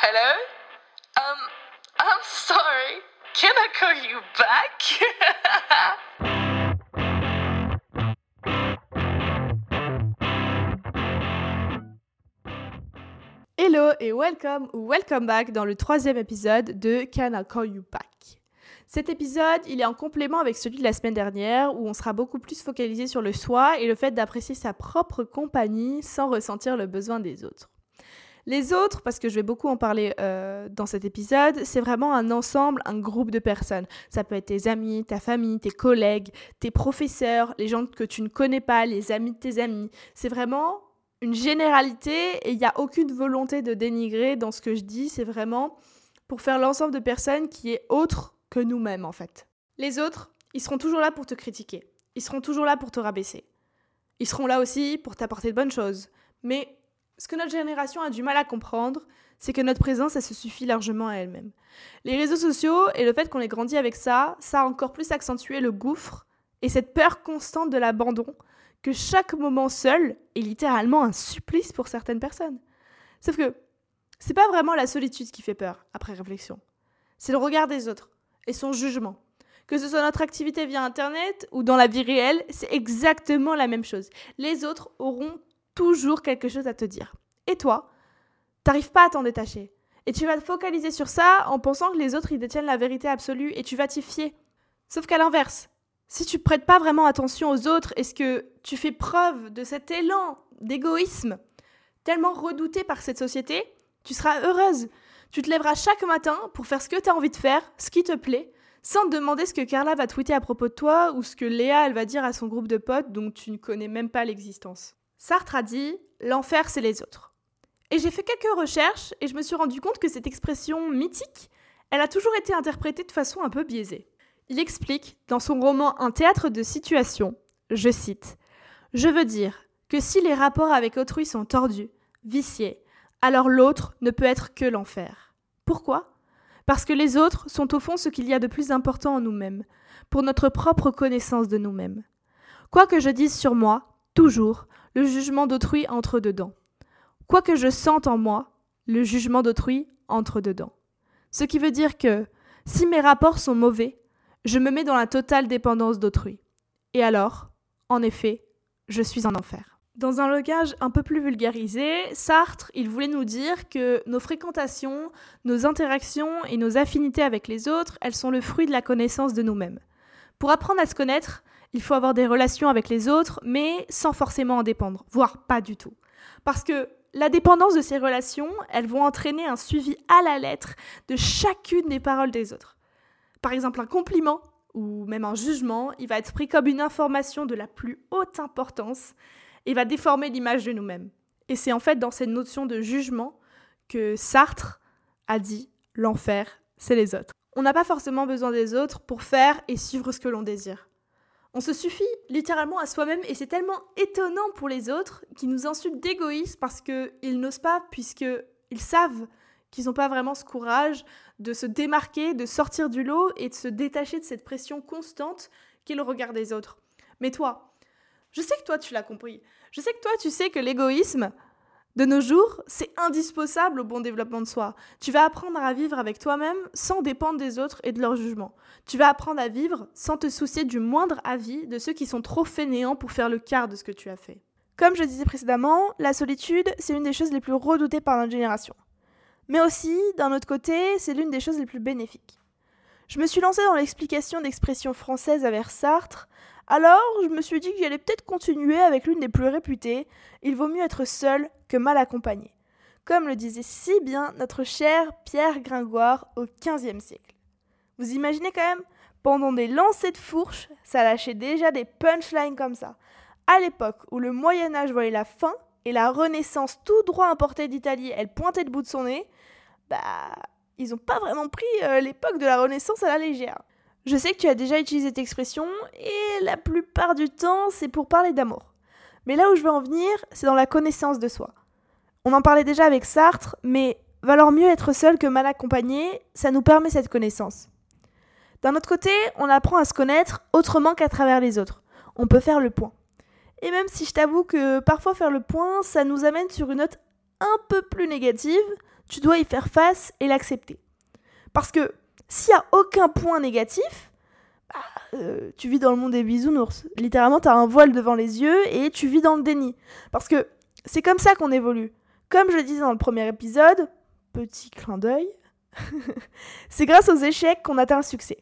Hello? Um, I'm sorry. Can I call you back? Hello et welcome ou welcome back dans le troisième épisode de Can I Call You Back? Cet épisode, il est en complément avec celui de la semaine dernière où on sera beaucoup plus focalisé sur le soi et le fait d'apprécier sa propre compagnie sans ressentir le besoin des autres. Les autres, parce que je vais beaucoup en parler euh, dans cet épisode, c'est vraiment un ensemble, un groupe de personnes. Ça peut être tes amis, ta famille, tes collègues, tes professeurs, les gens que tu ne connais pas, les amis de tes amis. C'est vraiment une généralité et il n'y a aucune volonté de dénigrer dans ce que je dis. C'est vraiment pour faire l'ensemble de personnes qui est autre que nous-mêmes en fait. Les autres, ils seront toujours là pour te critiquer. Ils seront toujours là pour te rabaisser. Ils seront là aussi pour t'apporter de bonnes choses. Mais ce que notre génération a du mal à comprendre, c'est que notre présence, elle se suffit largement à elle-même. Les réseaux sociaux et le fait qu'on ait grandi avec ça, ça a encore plus accentué le gouffre et cette peur constante de l'abandon que chaque moment seul est littéralement un supplice pour certaines personnes. Sauf que c'est pas vraiment la solitude qui fait peur, après réflexion. C'est le regard des autres et son jugement. Que ce soit notre activité via Internet ou dans la vie réelle, c'est exactement la même chose. Les autres auront toujours quelque chose à te dire. Et toi, t'arrives pas à t'en détacher. Et tu vas te focaliser sur ça en pensant que les autres ils détiennent la vérité absolue et tu vas t'y fier. Sauf qu'à l'inverse, si tu prêtes pas vraiment attention aux autres, est-ce que tu fais preuve de cet élan d'égoïsme tellement redouté par cette société, tu seras heureuse. Tu te lèveras chaque matin pour faire ce que tu as envie de faire, ce qui te plaît, sans te demander ce que Carla va tweeter à propos de toi ou ce que Léa elle va dire à son groupe de potes dont tu ne connais même pas l'existence. Sartre a dit L'enfer, c'est les autres. Et j'ai fait quelques recherches et je me suis rendu compte que cette expression mythique, elle a toujours été interprétée de façon un peu biaisée. Il explique dans son roman Un théâtre de situation, je cite Je veux dire que si les rapports avec autrui sont tordus, viciés, alors l'autre ne peut être que l'enfer. Pourquoi? Parce que les autres sont au fond ce qu'il y a de plus important en nous-mêmes, pour notre propre connaissance de nous-mêmes. Quoi que je dise sur moi, toujours, le jugement d'autrui entre dedans. Quoi que je sente en moi, le jugement d'autrui entre dedans. Ce qui veut dire que, si mes rapports sont mauvais, je me mets dans la totale dépendance d'autrui. Et alors, en effet, je suis en enfer. Dans un langage un peu plus vulgarisé, Sartre, il voulait nous dire que nos fréquentations, nos interactions et nos affinités avec les autres, elles sont le fruit de la connaissance de nous-mêmes. Pour apprendre à se connaître, il faut avoir des relations avec les autres, mais sans forcément en dépendre, voire pas du tout. Parce que la dépendance de ces relations, elles vont entraîner un suivi à la lettre de chacune des paroles des autres. Par exemple, un compliment ou même un jugement, il va être pris comme une information de la plus haute importance et va déformer l'image de nous-mêmes. Et c'est en fait dans cette notion de jugement que Sartre a dit l'enfer, c'est les autres. On n'a pas forcément besoin des autres pour faire et suivre ce que l'on désire. On se suffit littéralement à soi-même et c'est tellement étonnant pour les autres qui nous insultent d'égoïstes parce qu'ils n'osent pas puisqu'ils savent qu'ils n'ont pas vraiment ce courage de se démarquer, de sortir du lot et de se détacher de cette pression constante qu'est le regard des autres. Mais toi, je sais que toi tu l'as compris. Je sais que toi tu sais que l'égoïsme, de nos jours, c'est indispensable au bon développement de soi. Tu vas apprendre à vivre avec toi-même sans dépendre des autres et de leur jugement. Tu vas apprendre à vivre sans te soucier du moindre avis de ceux qui sont trop fainéants pour faire le quart de ce que tu as fait. Comme je disais précédemment, la solitude, c'est une des choses les plus redoutées par notre génération. Mais aussi, d'un autre côté, c'est l'une des choses les plus bénéfiques. Je me suis lancée dans l'explication d'expressions françaises vers Sartre, alors je me suis dit que j'allais peut-être continuer avec l'une des plus réputées, il vaut mieux être seul que mal accompagné. Comme le disait si bien notre cher Pierre Gringoire au XVe siècle. Vous imaginez quand même Pendant des lancers de fourche, ça lâchait déjà des punchlines comme ça. À l'époque où le Moyen Âge voyait la fin et la Renaissance tout droit importée d'Italie, elle pointait le bout de son nez, bah, ils n'ont pas vraiment pris euh, l'époque de la Renaissance à la légère. Je sais que tu as déjà utilisé cette expression, et la plupart du temps, c'est pour parler d'amour. Mais là où je veux en venir, c'est dans la connaissance de soi. On en parlait déjà avec Sartre, mais valoir mieux être seul que mal accompagné, ça nous permet cette connaissance. D'un autre côté, on apprend à se connaître autrement qu'à travers les autres. On peut faire le point. Et même si je t'avoue que parfois faire le point, ça nous amène sur une note un peu plus négative, tu dois y faire face et l'accepter. Parce que s'il n'y a aucun point négatif, bah, euh, tu vis dans le monde des bisounours. Littéralement, tu as un voile devant les yeux et tu vis dans le déni. Parce que c'est comme ça qu'on évolue. Comme je le disais dans le premier épisode, petit clin d'œil, c'est grâce aux échecs qu'on atteint le succès.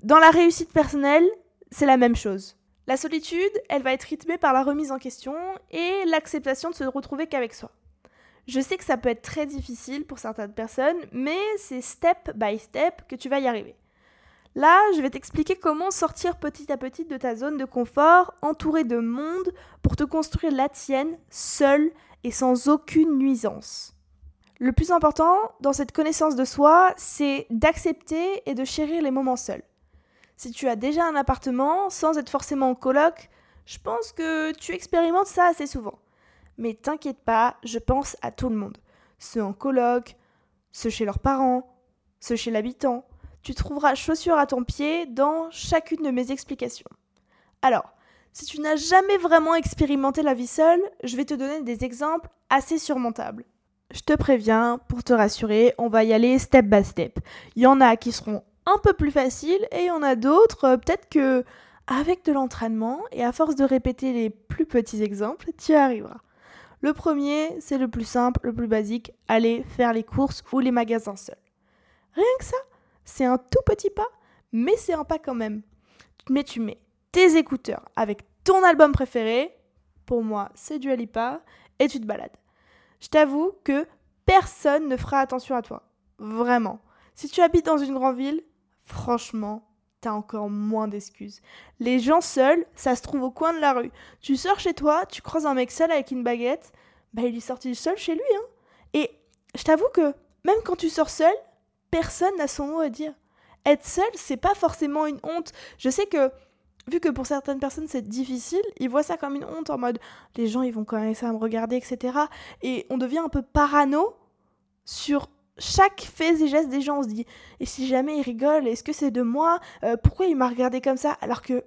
Dans la réussite personnelle, c'est la même chose. La solitude, elle va être rythmée par la remise en question et l'acceptation de se retrouver qu'avec soi. Je sais que ça peut être très difficile pour certaines personnes, mais c'est step by step que tu vas y arriver. Là, je vais t'expliquer comment sortir petit à petit de ta zone de confort, entouré de monde, pour te construire la tienne, seule sans aucune nuisance. Le plus important dans cette connaissance de soi, c'est d'accepter et de chérir les moments seuls. Si tu as déjà un appartement, sans être forcément en coloc, je pense que tu expérimentes ça assez souvent. Mais t'inquiète pas, je pense à tout le monde. Ceux en coloc, ceux chez leurs parents, ceux chez l'habitant. Tu trouveras chaussures à ton pied dans chacune de mes explications. Alors, si tu n'as jamais vraiment expérimenté la vie seule, je vais te donner des exemples assez surmontables. Je te préviens, pour te rassurer, on va y aller step by step. Il y en a qui seront un peu plus faciles et il y en a d'autres, euh, peut-être que avec de l'entraînement et à force de répéter les plus petits exemples, tu arriveras. Le premier, c'est le plus simple, le plus basique, aller faire les courses ou les magasins seuls. Rien que ça, c'est un tout petit pas, mais c'est un pas quand même. Mais tu mets tes écouteurs avec ton album préféré, pour moi c'est du Alipa, et tu te balades. Je t'avoue que personne ne fera attention à toi. Vraiment. Si tu habites dans une grande ville, franchement, t'as encore moins d'excuses. Les gens seuls, ça se trouve au coin de la rue. Tu sors chez toi, tu croises un mec seul avec une baguette, bah il est sorti seul chez lui. Hein. Et je t'avoue que même quand tu sors seul, personne n'a son mot à dire. Être seul, c'est pas forcément une honte. Je sais que vu que pour certaines personnes c'est difficile, ils voient ça comme une honte en mode les gens ils vont commencer à me regarder, etc. Et on devient un peu parano sur chaque fait et geste des gens, on se dit et si jamais ils rigolent, est-ce que c'est de moi euh, Pourquoi il m'a regardé comme ça? Alors que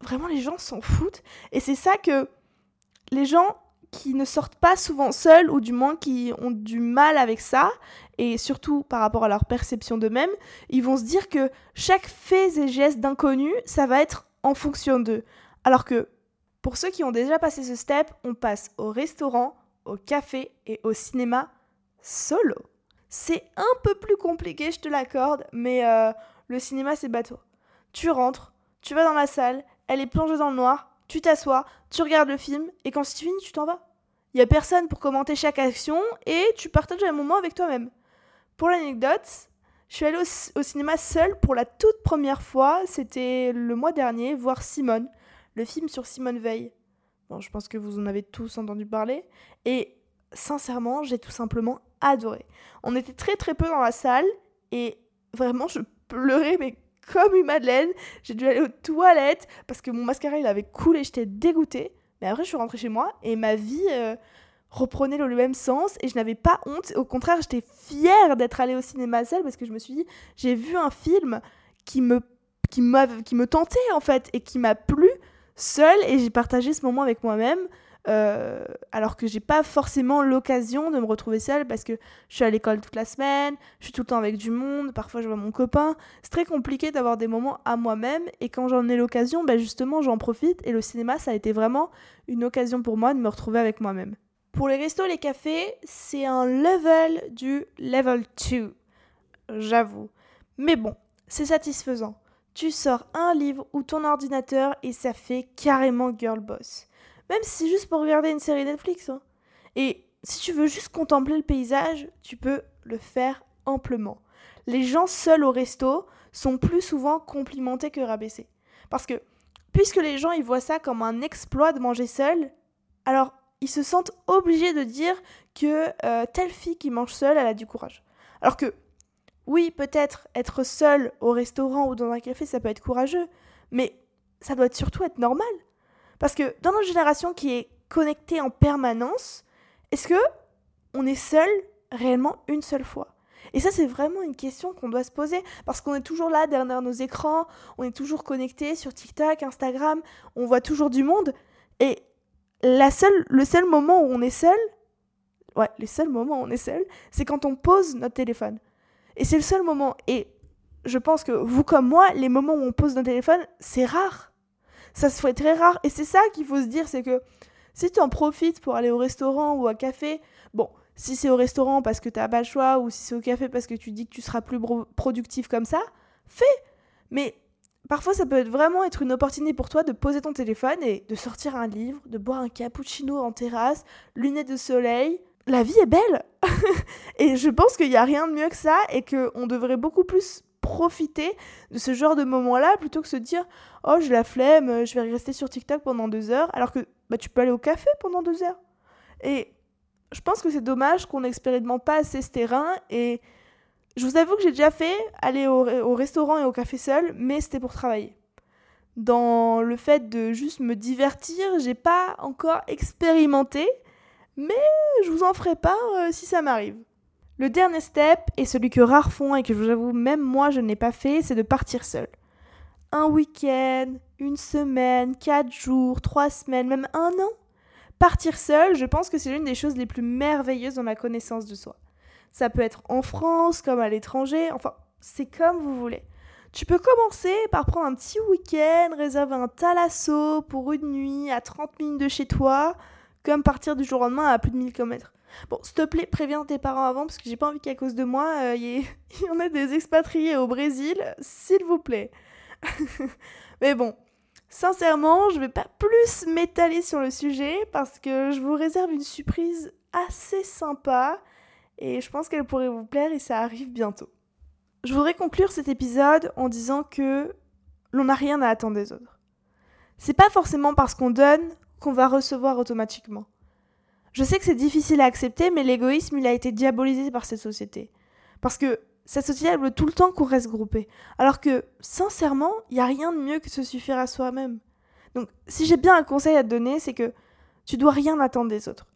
vraiment les gens s'en foutent. Et c'est ça que les gens qui ne sortent pas souvent seuls ou du moins qui ont du mal avec ça et surtout par rapport à leur perception d'eux-mêmes, ils vont se dire que chaque fait et geste d'inconnu, ça va être en fonction d'eux. Alors que pour ceux qui ont déjà passé ce step, on passe au restaurant, au café et au cinéma solo. C'est un peu plus compliqué, je te l'accorde, mais euh, le cinéma, c'est bateau. Tu rentres, tu vas dans la salle, elle est plongée dans le noir, tu t'assois, tu regardes le film, et quand c'est fini, tu t'en vas. Il n'y a personne pour commenter chaque action, et tu partages un moment avec toi-même. Pour l'anecdote, je suis allée au, cinéma seule pour la toute première fois, c'était le mois dernier, voir Simone, le film sur Simone Veil. Bon, je pense que vous en avez tous entendu parler. Et sincèrement, j'ai tout simplement adoré. On était très très peu dans la salle et vraiment je pleurais mais comme une madeleine. J'ai dû aller aux toilettes parce que mon mascara il avait coulé, j'étais dégoûtée. Mais après je suis rentrée chez moi et ma vie euh, reprenait le même sens et je n'avais pas honte. Au contraire, j'étais fière d'être allée au cinéma seule parce que je me suis dit j'ai vu un film qui me qui, qui me tentait en fait et qui m'a plu seule et j'ai partagé ce moment avec moi-même. Euh, alors que j'ai pas forcément l'occasion de me retrouver seule parce que je suis à l'école toute la semaine, je suis tout le temps avec du monde, parfois je vois mon copain. C'est très compliqué d'avoir des moments à moi-même et quand j'en ai l'occasion, ben justement j'en profite et le cinéma ça a été vraiment une occasion pour moi de me retrouver avec moi-même. Pour les restos, les cafés, c'est un level du level 2, j'avoue. Mais bon, c'est satisfaisant. Tu sors un livre ou ton ordinateur et ça fait carrément girl boss. Même si c'est juste pour regarder une série Netflix. Hein. Et si tu veux juste contempler le paysage, tu peux le faire amplement. Les gens seuls au resto sont plus souvent complimentés que rabaissés. Parce que, puisque les gens ils voient ça comme un exploit de manger seul, alors ils se sentent obligés de dire que euh, telle fille qui mange seule, elle a du courage. Alors que, oui, peut-être être seul au restaurant ou dans un café, ça peut être courageux, mais ça doit surtout être normal. Parce que dans notre génération qui est connectée en permanence, est-ce que on est seul réellement une seule fois? Et ça, c'est vraiment une question qu'on doit se poser parce qu'on est toujours là derrière nos écrans, on est toujours connecté sur TikTok, Instagram, on voit toujours du monde. Et la seule, le seul moment où on est seul, ouais, les seuls moments où on est seul, c'est quand on pose notre téléphone. Et c'est le seul moment. Et je pense que vous comme moi, les moments où on pose notre téléphone, c'est rare. Ça se fait très rare. Et c'est ça qu'il faut se dire, c'est que si tu en profites pour aller au restaurant ou à café, bon, si c'est au restaurant parce que tu n'as pas le choix ou si c'est au café parce que tu dis que tu seras plus productif comme ça, fais. Mais parfois ça peut vraiment être une opportunité pour toi de poser ton téléphone et de sortir un livre, de boire un cappuccino en terrasse, lunettes de soleil. La vie est belle Et je pense qu'il n'y a rien de mieux que ça et qu'on devrait beaucoup plus profiter de ce genre de moment-là plutôt que se dire oh j'ai la flemme, je vais rester sur TikTok pendant deux heures alors que bah, tu peux aller au café pendant deux heures. Et je pense que c'est dommage qu'on n'expérimente pas assez ce terrain et je vous avoue que j'ai déjà fait aller au, restaurant et au café seul, mais c'était pour travailler. Dans le fait de juste me divertir, j'ai pas encore expérimenté, mais je vous en ferai part euh, si ça m'arrive. Le dernier step, et celui que rares font et que je vous avoue même moi je n'ai pas fait, c'est de partir seul. Un week-end, une semaine, quatre jours, trois semaines, même un an. Partir seul, je pense que c'est l'une des choses les plus merveilleuses dans la connaissance de soi. Ça peut être en France comme à l'étranger, enfin, c'est comme vous voulez. Tu peux commencer par prendre un petit week-end, réserver un thalasso pour une nuit à 30 minutes de chez toi, comme partir du jour au lendemain à plus de 1000 km. Bon, s'il te plaît, préviens tes parents avant parce que j'ai pas envie qu'à cause de moi, euh, il y, y, en ait des expatriés au Brésil, s'il vous plaît. Mais bon, sincèrement, je vais pas plus m'étaler sur le sujet parce que je vous réserve une surprise assez sympa et je pense qu'elle pourrait vous plaire et ça arrive bientôt. Je voudrais conclure cet épisode en disant que l'on n'a rien à attendre des autres. C'est pas forcément parce qu'on donne qu'on va recevoir automatiquement. Je sais que c'est difficile à accepter, mais l'égoïsme, il a été diabolisé par cette société. Parce que cette société, elle veut tout le temps qu'on reste groupé. Alors que, sincèrement, il n'y a rien de mieux que de se suffire à soi-même. Donc, si j'ai bien un conseil à te donner, c'est que tu dois rien attendre des autres.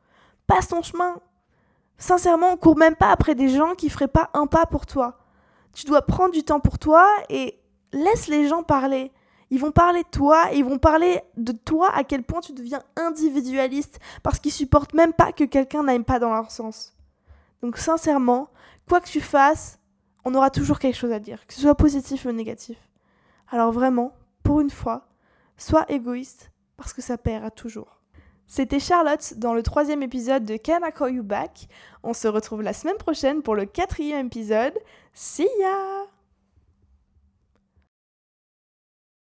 Passe ton chemin, Sincèrement, on court même pas après des gens qui feraient pas un pas pour toi. Tu dois prendre du temps pour toi et laisse les gens parler. Ils vont parler de toi, ils vont parler de toi à quel point tu deviens individualiste parce qu'ils supportent même pas que quelqu'un n'aime pas dans leur sens. Donc sincèrement, quoi que tu fasses, on aura toujours quelque chose à dire, que ce soit positif ou négatif. Alors vraiment, pour une fois, sois égoïste parce que ça paiera toujours. C'était Charlotte dans le troisième épisode de Can I Call You Back. On se retrouve la semaine prochaine pour le quatrième épisode. See ya!